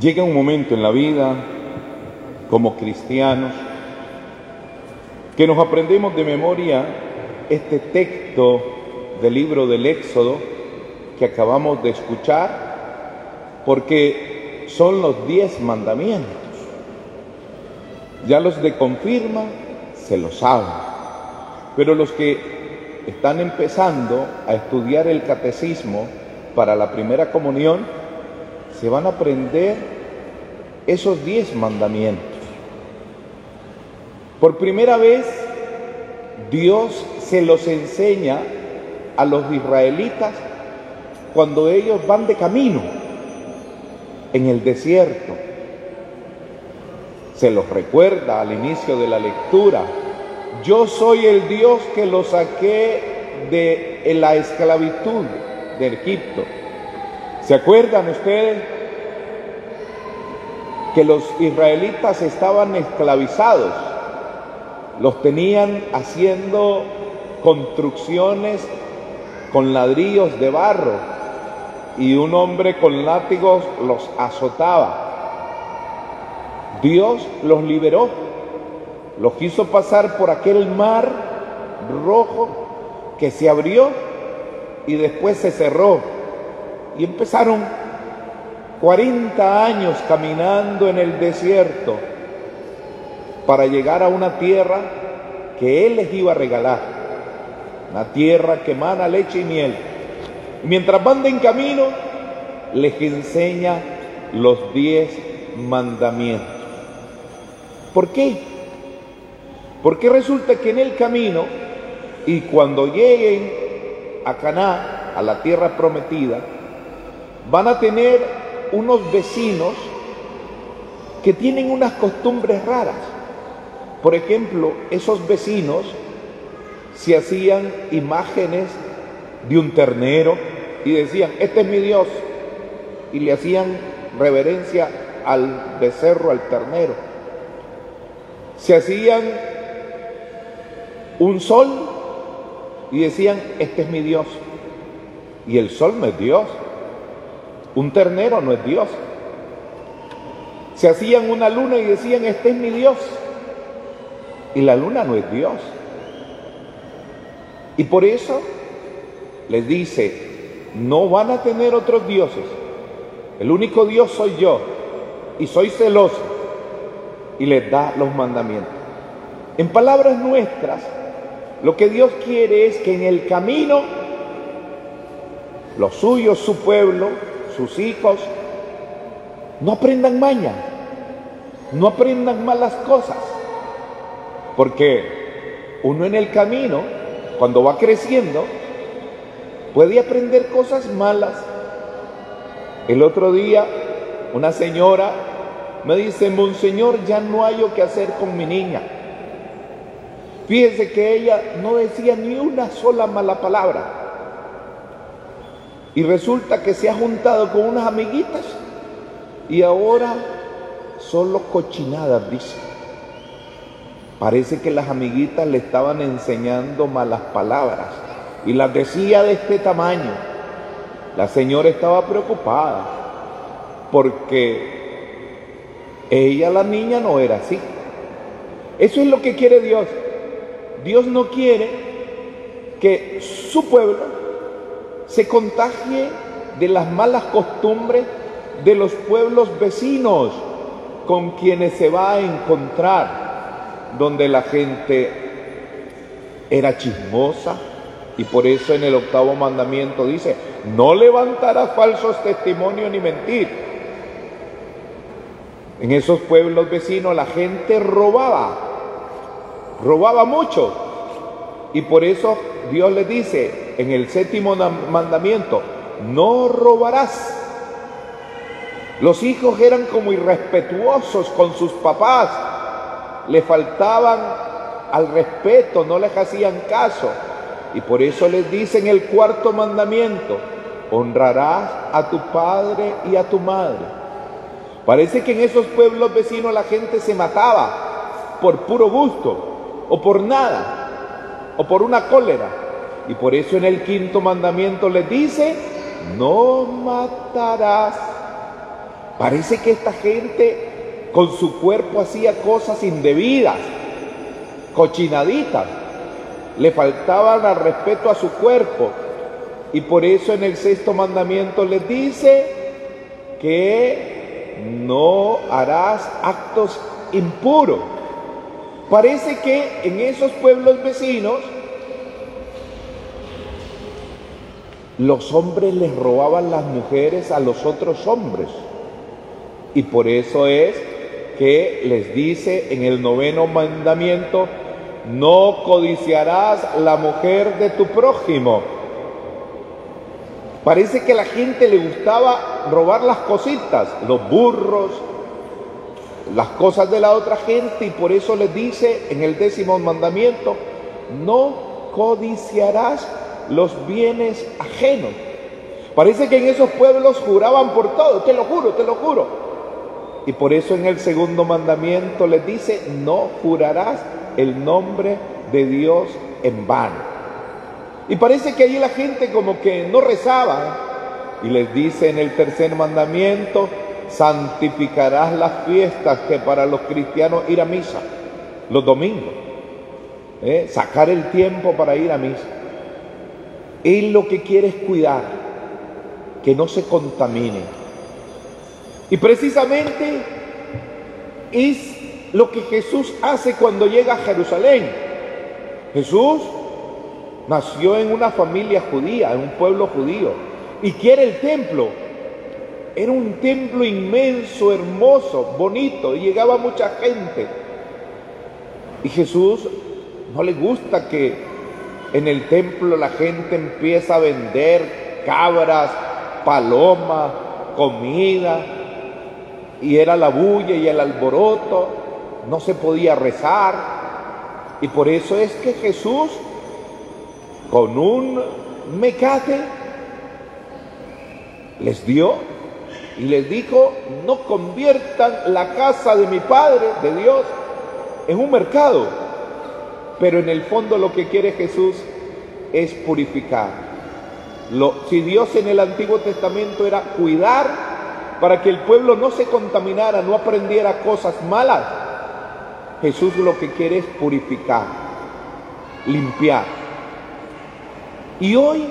Llega un momento en la vida como cristianos que nos aprendemos de memoria este texto del libro del Éxodo que acabamos de escuchar porque son los diez mandamientos. Ya los de confirma se lo saben, pero los que están empezando a estudiar el catecismo para la primera comunión, se van a aprender esos diez mandamientos. Por primera vez, Dios se los enseña a los israelitas cuando ellos van de camino en el desierto. Se los recuerda al inicio de la lectura. Yo soy el Dios que los saqué de la esclavitud de Egipto. ¿Se acuerdan ustedes que los israelitas estaban esclavizados? Los tenían haciendo construcciones con ladrillos de barro y un hombre con látigos los azotaba. Dios los liberó, los quiso pasar por aquel mar rojo que se abrió y después se cerró y empezaron 40 años caminando en el desierto para llegar a una tierra que Él les iba a regalar, una tierra que emana leche y miel. mientras van en camino, les enseña los diez mandamientos. ¿Por qué? Porque resulta que en el camino y cuando lleguen a Caná, a la tierra prometida, van a tener unos vecinos que tienen unas costumbres raras. Por ejemplo, esos vecinos se hacían imágenes de un ternero y decían, este es mi Dios, y le hacían reverencia al becerro, al ternero. Se hacían un sol y decían, este es mi Dios. Y el sol no es Dios, un ternero no es Dios. Se hacían una luna y decían, este es mi Dios. Y la luna no es Dios. Y por eso les dice, no van a tener otros dioses. El único Dios soy yo. Y soy celoso. Y les da los mandamientos. En palabras nuestras, lo que Dios quiere es que en el camino, los suyos, su pueblo, sus hijos no aprendan maña, no aprendan malas cosas, porque uno en el camino, cuando va creciendo, puede aprender cosas malas. El otro día, una señora me dice, Monseñor, ya no hay que hacer con mi niña. Fíjense que ella no decía ni una sola mala palabra. Y resulta que se ha juntado con unas amiguitas y ahora solo cochinadas, dice. Parece que las amiguitas le estaban enseñando malas palabras y las decía de este tamaño. La señora estaba preocupada porque ella, la niña, no era así. Eso es lo que quiere Dios. Dios no quiere que su pueblo se contagie de las malas costumbres de los pueblos vecinos con quienes se va a encontrar, donde la gente era chismosa y por eso en el octavo mandamiento dice, no levantarás falsos testimonios ni mentir. En esos pueblos vecinos la gente robaba, robaba mucho y por eso Dios le dice en el séptimo mandamiento, no robarás. Los hijos eran como irrespetuosos con sus papás, le faltaban al respeto, no les hacían caso. Y por eso les dice en el cuarto mandamiento, honrarás a tu padre y a tu madre. Parece que en esos pueblos vecinos la gente se mataba por puro gusto o por nada o por una cólera. Y por eso en el quinto mandamiento les dice, no matarás. Parece que esta gente con su cuerpo hacía cosas indebidas, cochinaditas. Le faltaban al respeto a su cuerpo. Y por eso en el sexto mandamiento les dice que no harás actos impuros. Parece que en esos pueblos vecinos los hombres les robaban las mujeres a los otros hombres. Y por eso es que les dice en el noveno mandamiento, no codiciarás la mujer de tu prójimo. Parece que a la gente le gustaba robar las cositas, los burros, las cosas de la otra gente y por eso les dice en el décimo mandamiento, no codiciarás los bienes ajenos. Parece que en esos pueblos juraban por todo, te lo juro, te lo juro. Y por eso en el segundo mandamiento les dice, no jurarás el nombre de Dios en vano. Y parece que allí la gente como que no rezaba. Y les dice en el tercer mandamiento, santificarás las fiestas que para los cristianos ir a misa, los domingos. ¿eh? Sacar el tiempo para ir a misa. Él lo que quiere es cuidar, que no se contamine. Y precisamente es lo que Jesús hace cuando llega a Jerusalén. Jesús nació en una familia judía, en un pueblo judío, y quiere el templo. Era un templo inmenso, hermoso, bonito, y llegaba mucha gente. Y Jesús no le gusta que en el templo la gente empieza a vender cabras, palomas, comida, y era la bulla y el alboroto, no se podía rezar. Y por eso es que Jesús, con un mecate, les dio y les dijo, no conviertan la casa de mi Padre, de Dios, en un mercado pero en el fondo lo que quiere Jesús es purificar. si Dios en el Antiguo Testamento era cuidar para que el pueblo no se contaminara, no aprendiera cosas malas, Jesús lo que quiere es purificar, limpiar. Y hoy,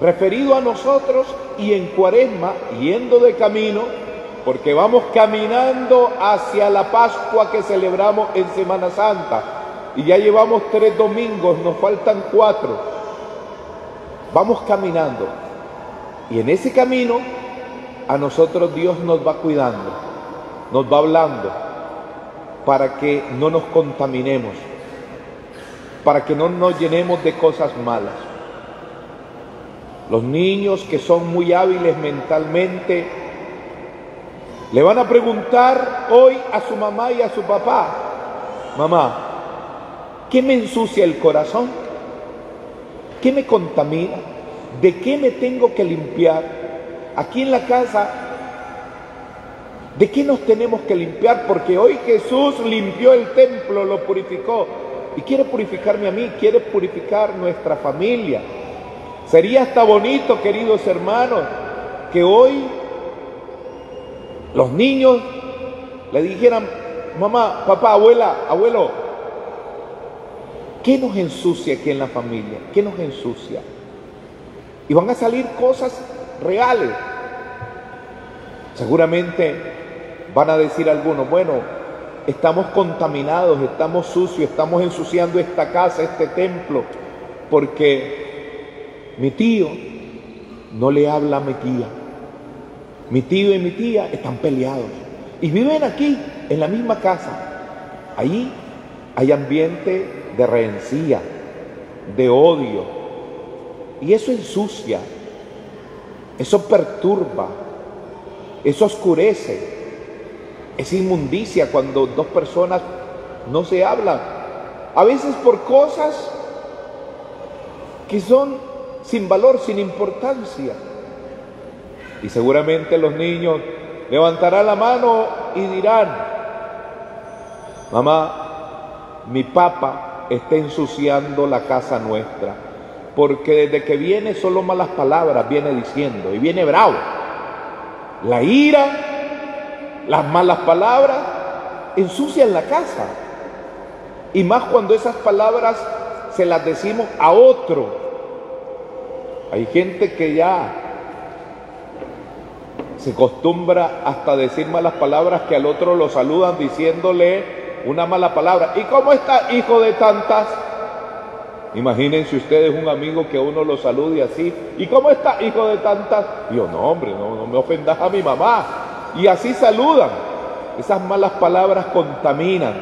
referido a nosotros y en cuaresma, yendo de camino, porque vamos caminando hacia la Pascua que celebramos en Semana Santa, y ya llevamos tres domingos, nos faltan cuatro. Vamos caminando. Y en ese camino a nosotros Dios nos va cuidando, nos va hablando para que no nos contaminemos, para que no nos llenemos de cosas malas. Los niños que son muy hábiles mentalmente le van a preguntar hoy a su mamá y a su papá, mamá, ¿Qué me ensucia el corazón? ¿Qué me contamina? ¿De qué me tengo que limpiar? Aquí en la casa, ¿de qué nos tenemos que limpiar? Porque hoy Jesús limpió el templo, lo purificó. Y quiere purificarme a mí, quiere purificar nuestra familia. Sería hasta bonito, queridos hermanos, que hoy los niños le dijeran, mamá, papá, abuela, abuelo, ¿Qué nos ensucia aquí en la familia? ¿Qué nos ensucia? Y van a salir cosas reales. Seguramente van a decir algunos, bueno, estamos contaminados, estamos sucios, estamos ensuciando esta casa, este templo, porque mi tío no le habla a mi tía. Mi tío y mi tía están peleados y viven aquí, en la misma casa. Ahí hay ambiente de rencía, de odio. Y eso ensucia, eso perturba, eso oscurece, es inmundicia cuando dos personas no se hablan. A veces por cosas que son sin valor, sin importancia. Y seguramente los niños levantarán la mano y dirán, mamá, mi papá está ensuciando la casa nuestra. Porque desde que viene solo malas palabras viene diciendo y viene bravo. La ira las malas palabras ensucian la casa. Y más cuando esas palabras se las decimos a otro. Hay gente que ya se acostumbra hasta decir malas palabras que al otro lo saludan diciéndole una mala palabra. ¿Y cómo está, hijo de tantas? Imagínense ustedes un amigo que uno lo salude así. ¿Y cómo está, hijo de tantas? Y yo, no, hombre, no, no me ofendas a mi mamá. Y así saludan. Esas malas palabras contaminan,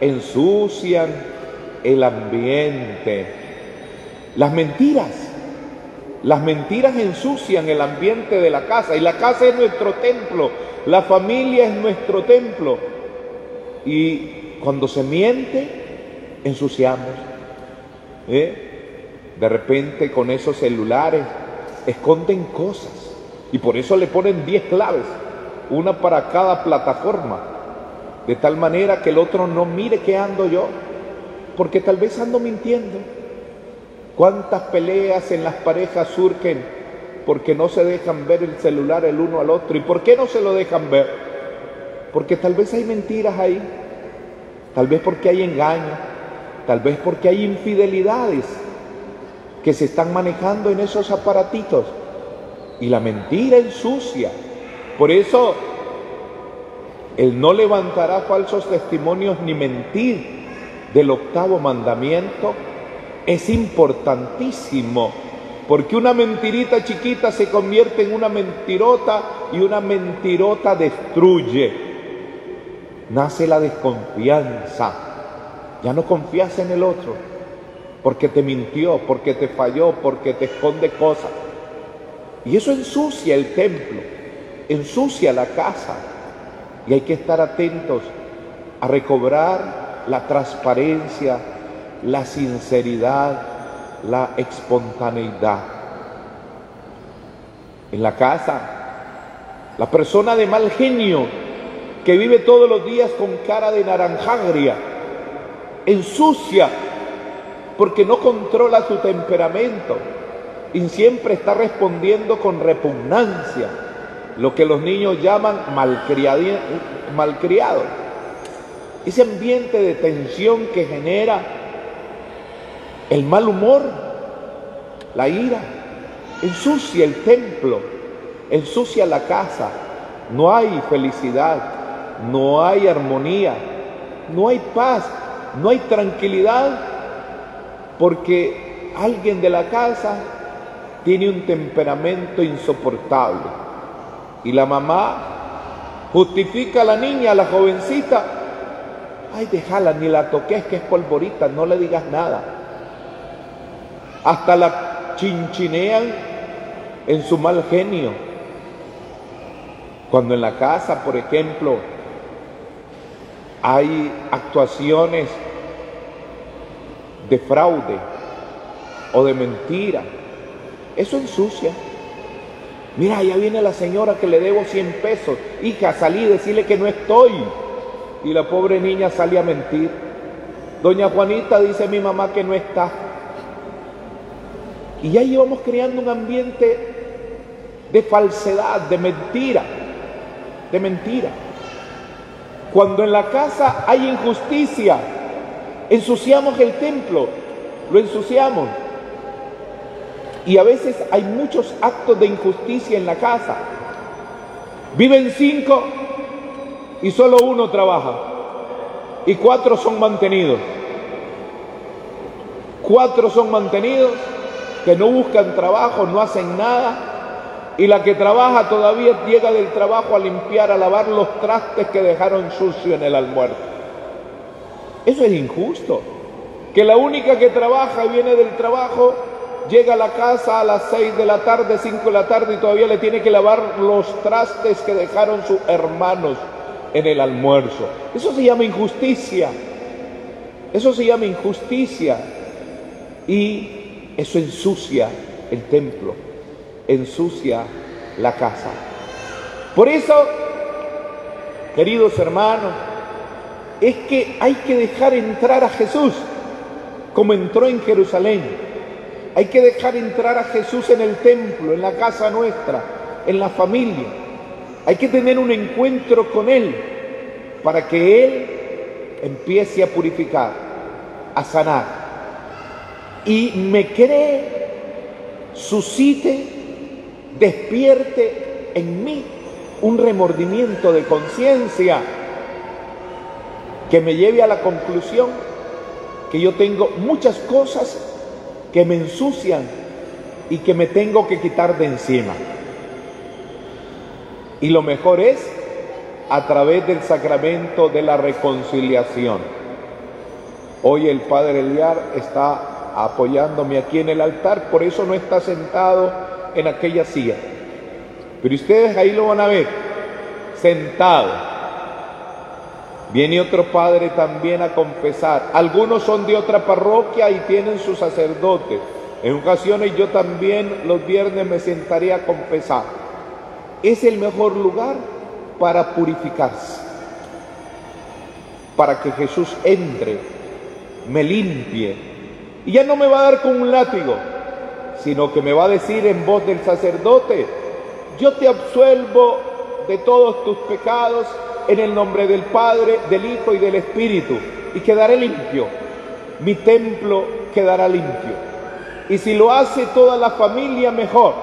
ensucian el ambiente. Las mentiras las mentiras ensucian el ambiente de la casa y la casa es nuestro templo, la familia es nuestro templo. Y cuando se miente, ensuciamos. ¿eh? De repente con esos celulares esconden cosas y por eso le ponen 10 claves, una para cada plataforma, de tal manera que el otro no mire qué ando yo, porque tal vez ando mintiendo. ¿Cuántas peleas en las parejas surgen porque no se dejan ver el celular el uno al otro? ¿Y por qué no se lo dejan ver? Porque tal vez hay mentiras ahí, tal vez porque hay engaño, tal vez porque hay infidelidades que se están manejando en esos aparatitos. Y la mentira ensucia. Por eso, el no levantará falsos testimonios ni mentir del octavo mandamiento es importantísimo, porque una mentirita chiquita se convierte en una mentirota y una mentirota destruye. Nace la desconfianza. Ya no confías en el otro, porque te mintió, porque te falló, porque te esconde cosas. Y eso ensucia el templo, ensucia la casa. Y hay que estar atentos a recobrar la transparencia, la sinceridad, la espontaneidad. En la casa, la persona de mal genio que vive todos los días con cara de naranjagria, ensucia porque no controla su temperamento y siempre está respondiendo con repugnancia, lo que los niños llaman malcriado. Ese ambiente de tensión que genera el mal humor, la ira, ensucia el templo, ensucia la casa. No hay felicidad, no hay armonía, no hay paz, no hay tranquilidad, porque alguien de la casa tiene un temperamento insoportable. Y la mamá justifica a la niña, a la jovencita, ay, déjala, ni la toques, que es polvorita, no le digas nada hasta la chinchinean en su mal genio. Cuando en la casa, por ejemplo, hay actuaciones de fraude o de mentira, eso ensucia. Mira, ya viene la señora que le debo 100 pesos. Hija, salí, decirle que no estoy. Y la pobre niña sale a mentir. Doña Juanita dice mi mamá que no está. Y ya íbamos creando un ambiente de falsedad, de mentira, de mentira. Cuando en la casa hay injusticia, ensuciamos el templo, lo ensuciamos. Y a veces hay muchos actos de injusticia en la casa. Viven cinco y solo uno trabaja. Y cuatro son mantenidos. Cuatro son mantenidos que no buscan trabajo, no hacen nada, y la que trabaja todavía llega del trabajo a limpiar, a lavar los trastes que dejaron sucio en el almuerzo. Eso es injusto. Que la única que trabaja y viene del trabajo llega a la casa a las 6 de la tarde, 5 de la tarde y todavía le tiene que lavar los trastes que dejaron sus hermanos en el almuerzo. Eso se llama injusticia. Eso se llama injusticia. Y eso ensucia el templo, ensucia la casa. Por eso, queridos hermanos, es que hay que dejar entrar a Jesús como entró en Jerusalén. Hay que dejar entrar a Jesús en el templo, en la casa nuestra, en la familia. Hay que tener un encuentro con Él para que Él empiece a purificar, a sanar y me cree, suscite, despierte en mí un remordimiento de conciencia que me lleve a la conclusión que yo tengo muchas cosas que me ensucian y que me tengo que quitar de encima. Y lo mejor es a través del sacramento de la reconciliación. Hoy el Padre Eliar está apoyándome aquí en el altar, por eso no está sentado en aquella silla. Pero ustedes ahí lo van a ver, sentado. Viene otro padre también a confesar. Algunos son de otra parroquia y tienen su sacerdote. En ocasiones yo también los viernes me sentaría a confesar. Es el mejor lugar para purificarse, para que Jesús entre, me limpie. Y ya no me va a dar con un látigo, sino que me va a decir en voz del sacerdote, yo te absuelvo de todos tus pecados en el nombre del Padre, del Hijo y del Espíritu, y quedaré limpio. Mi templo quedará limpio. Y si lo hace toda la familia, mejor,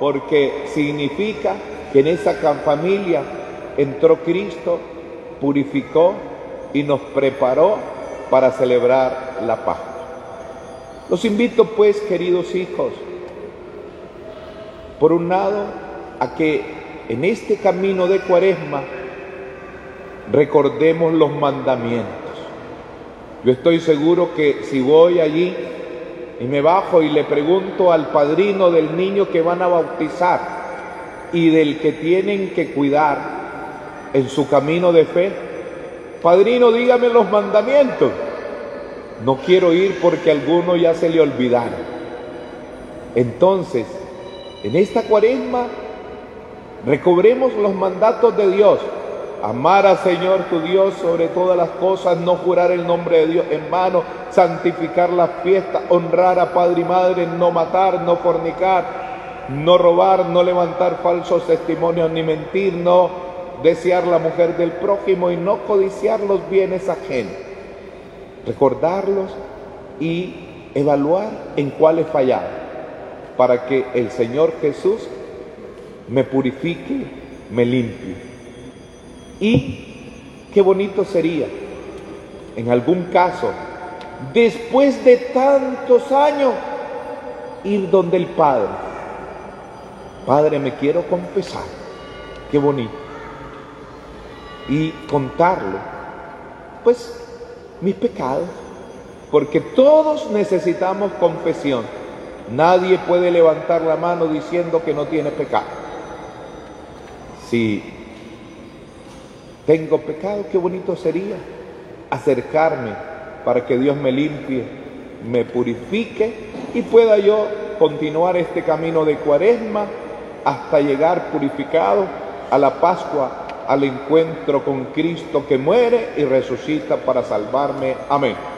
porque significa que en esa familia entró Cristo, purificó y nos preparó para celebrar la paz. Los invito pues, queridos hijos, por un lado, a que en este camino de cuaresma recordemos los mandamientos. Yo estoy seguro que si voy allí y me bajo y le pregunto al padrino del niño que van a bautizar y del que tienen que cuidar en su camino de fe, padrino, dígame los mandamientos. No quiero ir porque a alguno ya se le olvidaron. Entonces, en esta cuaresma, recobremos los mandatos de Dios Amar al Señor tu Dios sobre todas las cosas, no jurar el nombre de Dios en vano, santificar las fiestas, honrar a padre y madre, no matar, no fornicar, no robar, no levantar falsos testimonios ni mentir, no desear la mujer del prójimo y no codiciar los bienes ajenos. Recordarlos y evaluar en cuál he fallado para que el Señor Jesús me purifique, me limpie. Y qué bonito sería, en algún caso, después de tantos años, ir donde el Padre. Padre, me quiero confesar. Qué bonito. Y contarlo. Pues mis pecados. Porque todos necesitamos confesión. Nadie puede levantar la mano diciendo que no tiene pecado. Si tengo pecado, qué bonito sería acercarme para que Dios me limpie, me purifique y pueda yo continuar este camino de cuaresma hasta llegar purificado a la Pascua, al encuentro con Cristo que muere y resucita para salvarme. Amén.